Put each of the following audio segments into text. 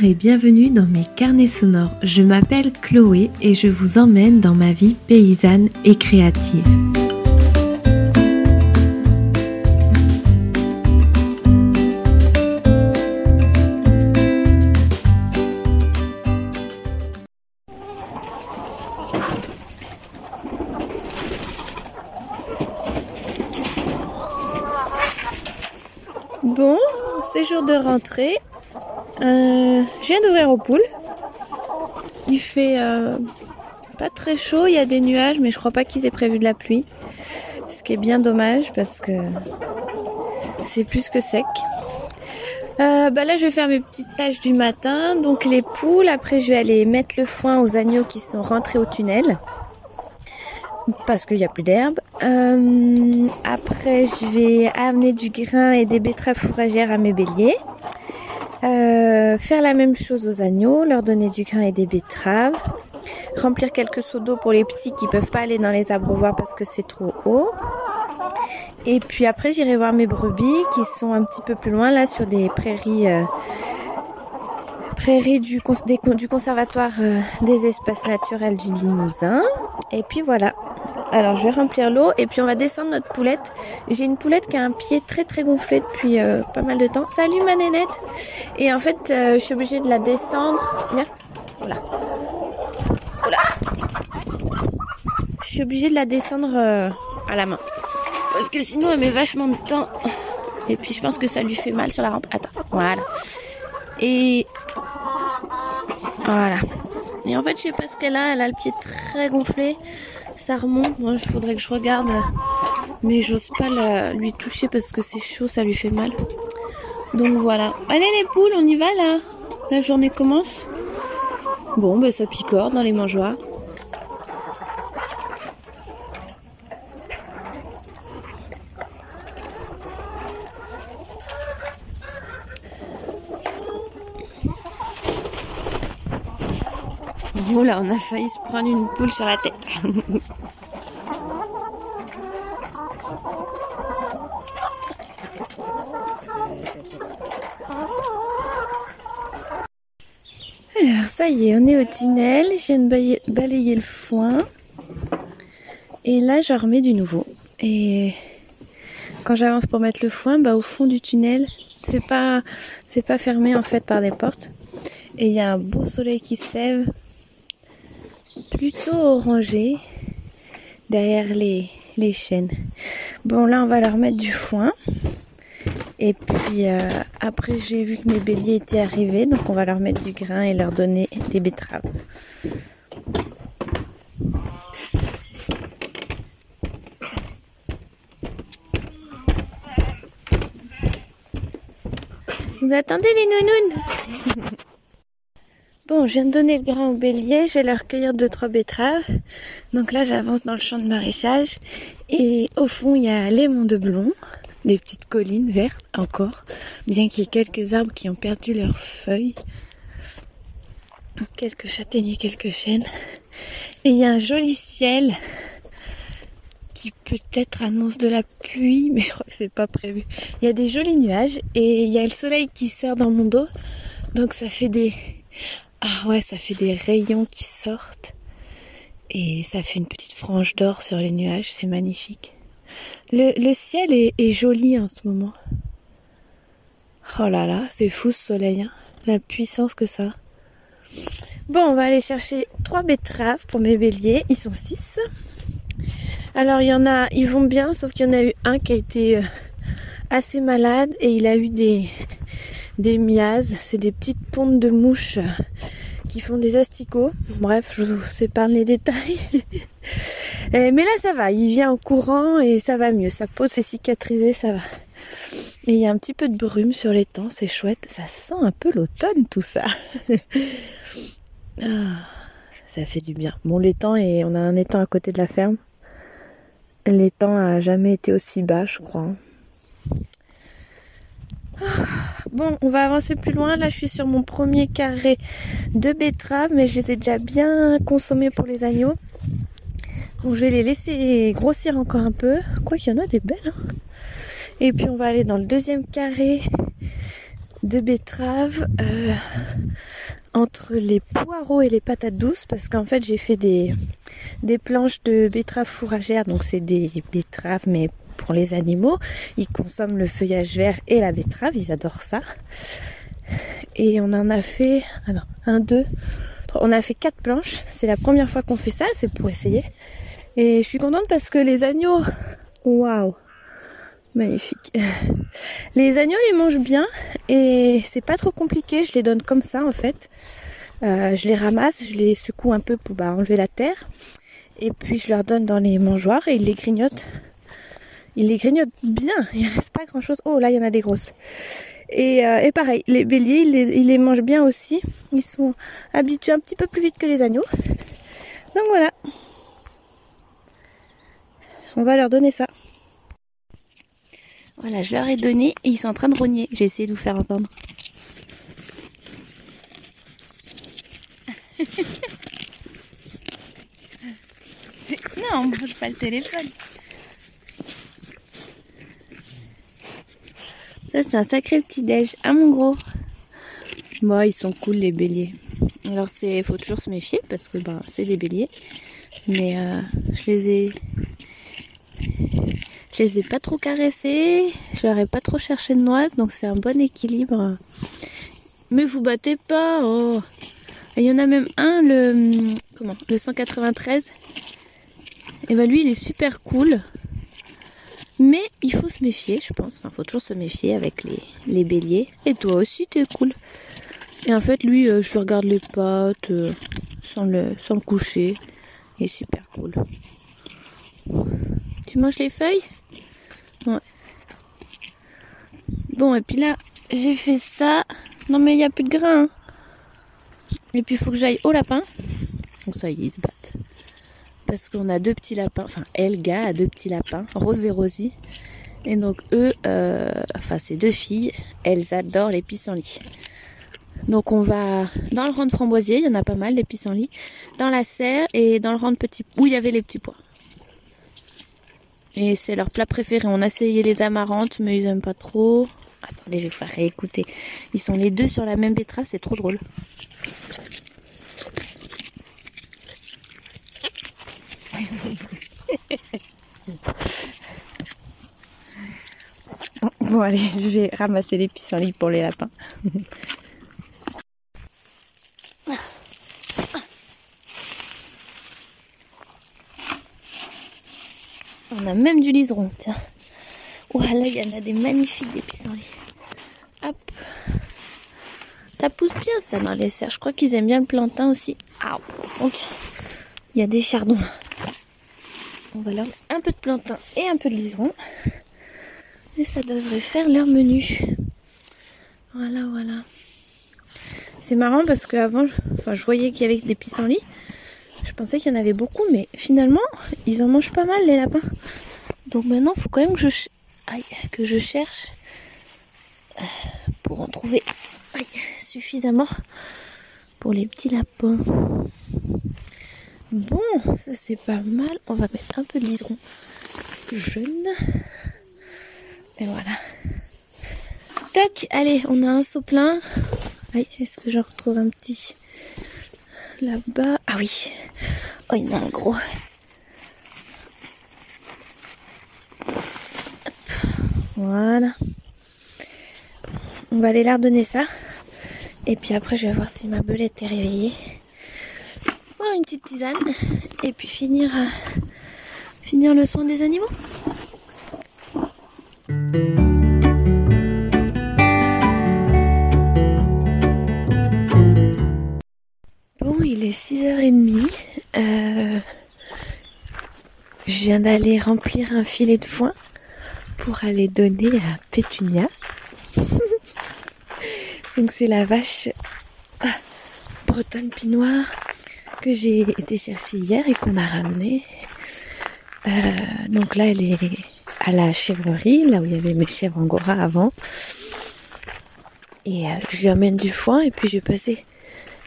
Et bienvenue dans mes carnets sonores. Je m'appelle Chloé et je vous emmène dans ma vie paysanne et créative. Bon, c'est jour de rentrée. Euh, je viens d'ouvrir aux poules. Il fait euh, pas très chaud, il y a des nuages, mais je crois pas qu'ils aient prévu de la pluie. Ce qui est bien dommage parce que c'est plus que sec. Euh, bah là, je vais faire mes petites tâches du matin. Donc les poules, après je vais aller mettre le foin aux agneaux qui sont rentrés au tunnel parce qu'il n'y a plus d'herbe. Après, je vais amener du grain et des betteraves fourragères à mes béliers. Euh, faire la même chose aux agneaux, leur donner du grain et des betteraves. Remplir quelques seaux d'eau pour les petits qui peuvent pas aller dans les abreuvoirs parce que c'est trop haut. Et puis après, j'irai voir mes brebis qui sont un petit peu plus loin là sur des prairies. Euh, prairies du, conservatoire euh, des espaces naturels du Limousin. Et puis voilà. Alors je vais remplir l'eau et puis on va descendre notre poulette. J'ai une poulette qui a un pied très très gonflé depuis euh, pas mal de temps. Salut ma nénette Et en fait euh, je suis obligée de la descendre. Viens. Voilà. Voilà. Je suis obligée de la descendre euh, à la main. Parce que sinon elle met vachement de temps. Et puis je pense que ça lui fait mal sur la rampe. Attends. Voilà. Et voilà. Et en fait je sais pas ce qu'elle a. Elle a le pied très gonflé ça remonte. Moi, il faudrait que je regarde. Mais j'ose pas la, lui toucher parce que c'est chaud, ça lui fait mal. Donc voilà. Allez les poules, on y va là. La journée commence. Bon, ben ça picore dans les mangeoires. Oh là, on a failli se prendre une poule sur la tête. Alors ça y est, on est au tunnel. Je viens de balayer le foin. Et là, je remets du nouveau. Et quand j'avance pour mettre le foin, bah, au fond du tunnel, c'est pas, pas fermé en fait par des portes. Et il y a un beau soleil qui se lève plutôt orangé derrière les, les chênes. Bon là on va leur mettre du foin. Et puis euh, après j'ai vu que mes béliers étaient arrivés, donc on va leur mettre du grain et leur donner des betteraves. Vous attendez les nounounes Bon, je viens de donner le grain au bélier, je vais leur cueillir deux trois betteraves. Donc là, j'avance dans le champ de maraîchage et au fond, il y a les monts de Blon, des petites collines vertes encore, bien qu'il y ait quelques arbres qui ont perdu leurs feuilles. Quelques châtaigniers, quelques chênes. Et il y a un joli ciel qui peut-être annonce de la pluie, mais je crois que c'est pas prévu. Il y a des jolis nuages et il y a le soleil qui sert dans mon dos. Donc ça fait des ah ouais, ça fait des rayons qui sortent. Et ça fait une petite frange d'or sur les nuages, c'est magnifique. Le, ciel est, est, joli en ce moment. Oh là là, c'est fou ce soleil, hein la puissance que ça. Bon, on va aller chercher trois betteraves pour mes béliers. Ils sont six. Alors il y en a, ils vont bien, sauf qu'il y en a eu un qui a été euh, assez malade et il a eu des, des miasmes. C'est des petites pontes de mouches qui font des asticots. Bref, je vous épargne les détails. mais là, ça va. Il vient en courant et ça va mieux. Sa peau s'est cicatrisée, ça va. Et il y a un petit peu de brume sur les temps, c'est chouette. Ça sent un peu l'automne, tout ça. ah, ça fait du bien. Bon, l'étang, et on a un étang à côté de la ferme. L'étang a jamais été aussi bas, je crois. Bon, on va avancer plus loin. Là, je suis sur mon premier carré de betteraves, mais je les ai déjà bien consommés pour les agneaux. Donc, je vais les laisser grossir encore un peu. Quoi qu'il y en a des belles. Hein. Et puis, on va aller dans le deuxième carré de betteraves euh, entre les poireaux et les patates douces parce qu'en fait j'ai fait des, des planches de betteraves fourragères donc c'est des betteraves mais les animaux ils consomment le feuillage vert et la betterave ils adorent ça et on en a fait un deux trois, on a fait quatre planches c'est la première fois qu'on fait ça c'est pour essayer et je suis contente parce que les agneaux waouh Magnifique. Les agneaux les mangent bien et c'est pas trop compliqué. Je les donne comme ça en fait. Euh, je les ramasse, je les secoue un peu pour bah, enlever la terre. Et puis je leur donne dans les mangeoires et ils les grignotent. Ils les grignotent bien. Il reste pas grand chose. Oh là il y en a des grosses. Et, euh, pareil, les béliers, ils les, ils les mangent bien aussi. Ils sont habitués un petit peu plus vite que les agneaux. Donc voilà. On va leur donner ça. Voilà, je leur ai donné et ils sont en train de rogner. J'ai essayé de vous faire entendre. non, on mange pas le téléphone. Ça, c'est un sacré petit déj. Ah, mon gros. Bon, ils sont cool, les béliers. Alors, c'est, faut toujours se méfier parce que, ben, c'est des béliers. Mais, euh, je les ai je les ai pas trop caressés, je leur ai pas trop cherché de noise, donc c'est un bon équilibre. Mais vous battez pas, oh. Il y en a même un, le, comment, le 193. Et bah lui, il est super cool. Mais il faut se méfier, je pense. Enfin, faut toujours se méfier avec les, les béliers. Et toi aussi, t'es cool. Et en fait, lui, euh, je lui regarde les pattes, euh, sans, le, sans le coucher. Il est super cool. Tu manges les feuilles? Ouais. Bon, et puis là, j'ai fait ça. Non, mais il n'y a plus de grains. Hein. Et puis, il faut que j'aille au lapin. Bon, ça y est, ils se battent. Parce qu'on a deux petits lapins. Enfin, Elga a deux petits lapins, Rose et Rosie. Et donc, eux, euh, enfin, ces deux filles, elles adorent les pissenlits. Donc, on va dans le rang de framboisier, il y en a pas mal des pissenlits. Dans la serre et dans le rang de petits, où il y avait les petits pois. Et c'est leur plat préféré. On a essayé les amarantes, mais ils aiment pas trop. Attendez, je vais vous faire réécouter. Ils sont les deux sur la même betterave, c'est trop drôle. Allez, je vais ramasser les pissenlits pour les lapins. On a même du liseron, tiens. Voilà, il y en a des magnifiques des pissenlits. Hop. Ça pousse bien ça dans les serres. Je crois qu'ils aiment bien le plantain aussi. Ah, donc il y a des chardons. On va leur mettre un peu de plantain et un peu de liseron. Ça devrait faire leur menu. Voilà, voilà. C'est marrant parce qu'avant, je, enfin, je voyais qu'il y avait des pissenlits. Je pensais qu'il y en avait beaucoup, mais finalement, ils en mangent pas mal les lapins. Donc maintenant, il faut quand même que je, que je cherche euh, pour en trouver suffisamment pour les petits lapins. Bon, ça c'est pas mal. On va mettre un peu de liseron jaune. Et voilà. Toc, allez, on a un seau plein. Est-ce que j'en retrouve un petit là-bas? Ah oui, Oh, il y en un gros. Voilà. On va aller leur donner ça. Et puis après, je vais voir si ma belette est réveillée. Oh, une petite tisane. Et puis finir, euh, finir le soin des animaux. Bon, il est 6h30. Euh, je viens d'aller remplir un filet de foin pour aller donner à Pétunia. Donc c'est la vache ah, bretonne pinoire que j'ai été chercher hier et qu'on a ramenée. Euh, donc là elle est à la chèvrerie, là où il y avait mes chèvres angora avant. Et euh, je lui amène du foin et puis je vais passer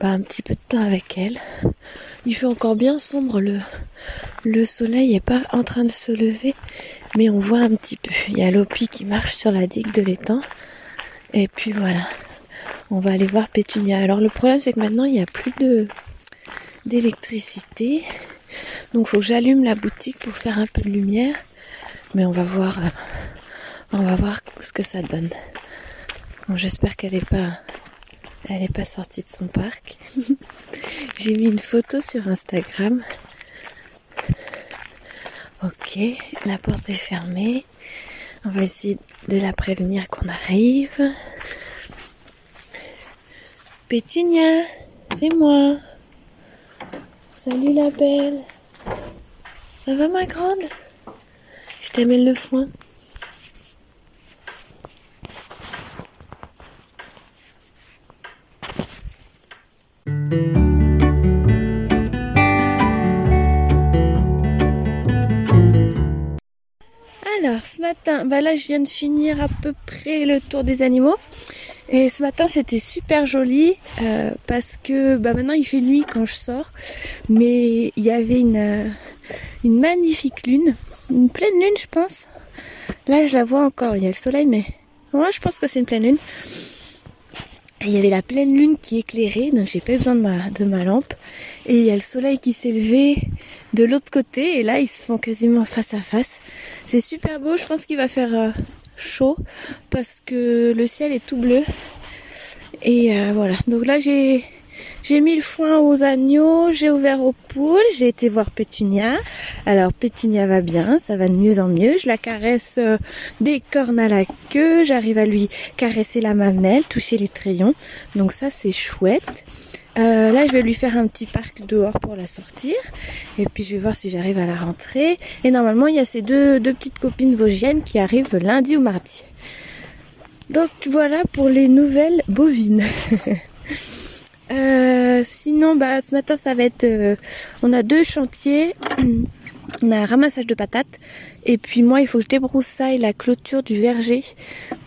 un petit peu de temps avec elle. Il fait encore bien sombre, le, le soleil est pas en train de se lever, mais on voit un petit peu. Il y a Lopi qui marche sur la digue de l'étang. Et puis voilà, on va aller voir Pétunia. Alors le problème c'est que maintenant il n'y a plus de d'électricité. Donc faut que j'allume la boutique pour faire un peu de lumière. Mais on va voir, euh, on va voir ce que ça donne. Bon, j'espère qu'elle est pas, elle est pas sortie de son parc. J'ai mis une photo sur Instagram. Ok, la porte est fermée. On va essayer de la prévenir qu'on arrive. Pétunia, c'est moi. Salut la belle. Ça va ma grande? T'amène le foin. Alors ce matin, bah là je viens de finir à peu près le tour des animaux. Et ce matin c'était super joli euh, parce que bah maintenant il fait nuit quand je sors, mais il y avait une, euh, une magnifique lune, une pleine lune je pense. Là je la vois encore, il y a le soleil mais moi je pense que c'est une pleine lune. il y avait la pleine lune qui éclairait, donc j'ai pas besoin de ma, de ma lampe. Et il y a le soleil qui s'est levé de l'autre côté et là ils se font quasiment face à face. C'est super beau, je pense qu'il va faire euh, chaud parce que le ciel est tout bleu. Et euh, voilà, donc là j'ai j'ai mis le foin aux agneaux, j'ai ouvert aux poules, j'ai été voir Pétunia. Alors Pétunia va bien, ça va de mieux en mieux. Je la caresse euh, des cornes à la queue, j'arrive à lui caresser la mamelle, toucher les trayons. Donc ça c'est chouette. Euh, là je vais lui faire un petit parc dehors pour la sortir. Et puis je vais voir si j'arrive à la rentrer. Et normalement il y a ces deux, deux petites copines vosgiennes qui arrivent lundi ou mardi. Donc voilà pour les nouvelles bovines. Euh, sinon, bah, ce matin, ça va être. euh, on a deux chantiers. on a un ramassage de patates. Et puis, moi, il faut que je débroussaille la clôture du verger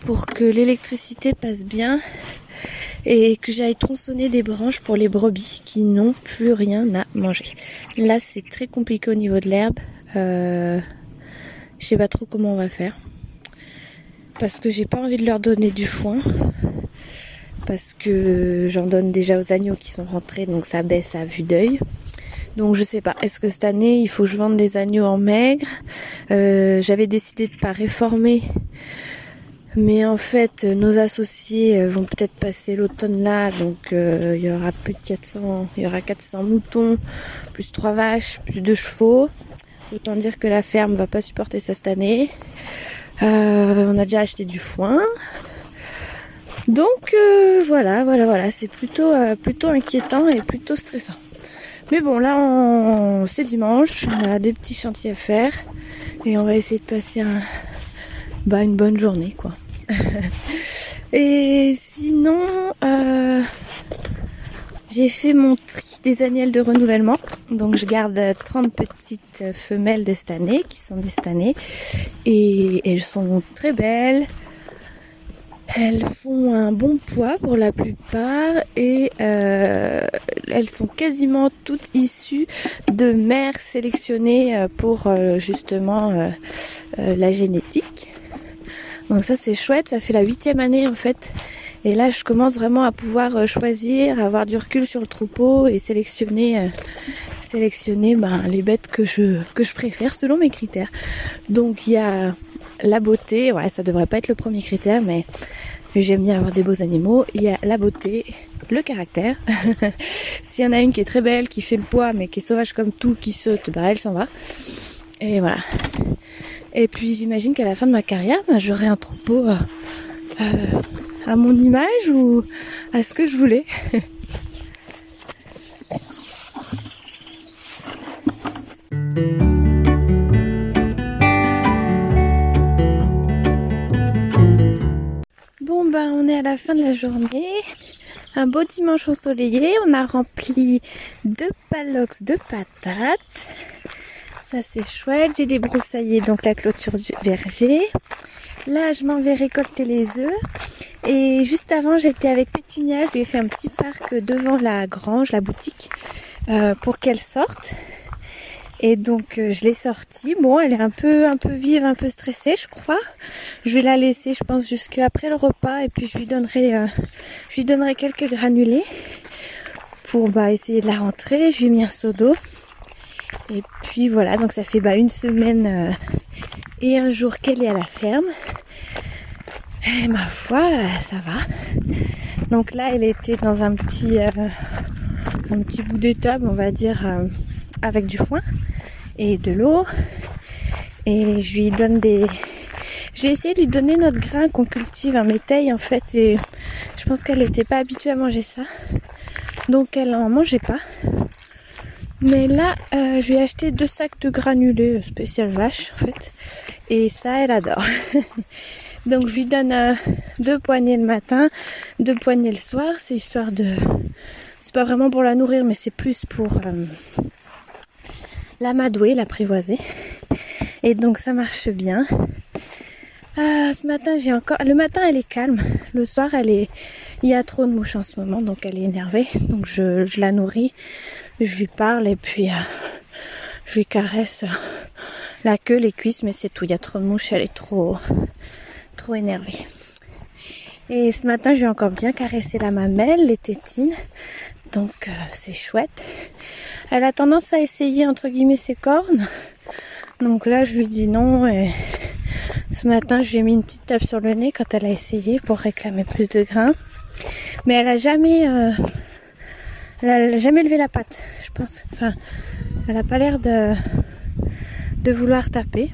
pour que l'électricité passe bien. Et que j'aille tronçonner des branches pour les brebis qui n'ont plus rien à manger. Là, c'est très compliqué au niveau de l'herbe. Euh, je sais pas trop comment on va faire. Parce que j'ai pas envie de leur donner du foin parce que j'en donne déjà aux agneaux qui sont rentrés, donc ça baisse à vue d'œil. Donc je sais pas, est-ce que cette année il faut que je vende des agneaux en maigre? Euh, J'avais décidé de pas réformer, mais en fait nos associés vont peut-être passer l'automne là, donc euh, il y aura plus de 400, il y aura 400 moutons, plus trois vaches, plus deux chevaux. Autant dire que la ferme va pas supporter ça cette année. Euh, on a déjà acheté du foin. Donc euh, voilà, voilà, voilà, c'est plutôt, euh, plutôt inquiétant et plutôt stressant. Mais bon, là, on... c'est dimanche, on a des petits chantiers à faire et on va essayer de passer un... bah, une bonne journée, quoi. et sinon, euh, j'ai fait mon tri des annuels de renouvellement. Donc je garde 30 petites femelles de cette année, qui sont de cette année. Et elles sont très belles. Elles font un bon poids pour la plupart et euh, elles sont quasiment toutes issues de mères sélectionnées euh, pour euh, justement la génétique. Donc ça c'est chouette, ça fait la huitième année en fait. Et là je commence vraiment à pouvoir choisir, avoir du recul sur le troupeau et sélectionner, sélectionner ben, les bêtes que je, que je préfère selon mes critères. Donc il y a la beauté, ouais, ça devrait pas être le premier critère, mais j'aime bien avoir des beaux animaux. Il y a la beauté, le caractère. S'il y en a une qui est très belle, qui fait le poids, mais qui est sauvage comme tout, qui saute, bah elle s'en va. Et voilà. Et puis j'imagine qu'à la fin de ma carrière, bah, j'aurai un troupeau euh, à mon image ou à ce que je voulais. de la journée. Un beau dimanche ensoleillé. On a rempli deux palox de patates. Ça c'est chouette. J'ai débroussaillé donc la clôture du verger. Là je m'en vais récolter les œufs. Et juste avant j'étais avec Pétunia. Je lui ai fait un petit parc devant la grange, la boutique, euh, pour qu'elle sorte. Et donc euh, je l'ai sortie. Bon, elle est un peu un peu vive, un peu stressée, je crois. Je vais la laisser, je pense, jusqu'après le repas et puis je lui donnerai euh, je lui donnerai quelques granulés pour bah, essayer de la rentrer. Je lui ai mis un seau d'eau. Et puis voilà, donc ça fait bah, une semaine euh, et un jour qu'elle est à la ferme. Et ma foi, ça va. Donc là, elle était dans un petit, un petit bout d'étable, on va dire, avec du foin et de l'eau. Et je lui donne des... J'ai essayé de lui donner notre grain qu'on cultive en métail en fait et je pense qu'elle n'était pas habituée à manger ça. Donc elle en mangeait pas. Mais là, euh, je lui ai acheté deux sacs de granulés spécial vache en fait. Et ça, elle adore. Donc je lui donne euh, deux poignées le matin, deux poignées le soir. C'est histoire de... C'est pas vraiment pour la nourrir, mais c'est plus pour... Euh, l'amadouer, l'apprivoiser. Et donc ça marche bien. Ah, ce matin j'ai encore. Le matin elle est calme. Le soir elle est. Il y a trop de mouches en ce moment donc elle est énervée. Donc je, je la nourris, je lui parle et puis euh, je lui caresse la queue, les cuisses, mais c'est tout. Il y a trop de mouches, elle est trop trop énervée. Et ce matin je lui ai encore bien caressé la mamelle, les tétines. Donc euh, c'est chouette. Elle a tendance à essayer entre guillemets ses cornes. Donc là je lui dis non ce matin je lui ai mis une petite tape sur le nez quand elle a essayé pour réclamer plus de grains. Mais elle a jamais euh, elle a jamais levé la patte, je pense. Enfin, elle a pas l'air de, de vouloir taper.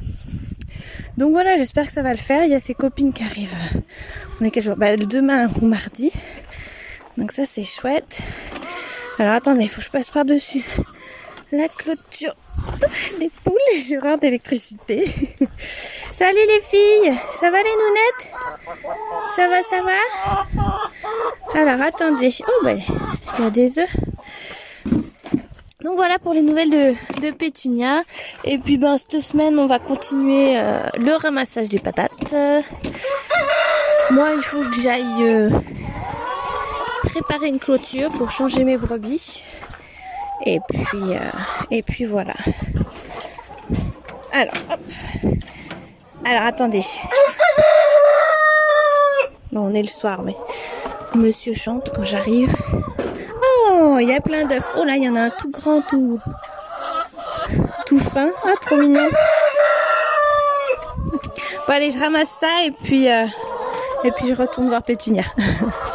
Donc voilà, j'espère que ça va le faire. Il y a ses copines qui arrivent. On est quel jour? Bah, Demain ou mardi. Donc ça c'est chouette. Alors attendez, il faut que je passe par-dessus la clôture des poules et je d'électricité. Salut les filles, ça va les nounettes? Ça va, ça va? Alors attendez, oh ben, il y a des œufs. Donc voilà pour les nouvelles de, de Pétunia. Et puis ben cette semaine on va continuer euh, le ramassage des patates. moi il faut que j'aille euh, préparer une clôture pour changer mes brebis. Et puis, euh, et puis voilà. Alors, Alors, attendez. Bon, on est le soir, mais monsieur chante quand j'arrive. Oh, il y a plein d'œufs. Oh là, il y en a un tout grand, tout, tout fin. Ah, trop mignon. Bon, allez, je ramasse ça et puis, euh, et puis je retourne voir Pétunia.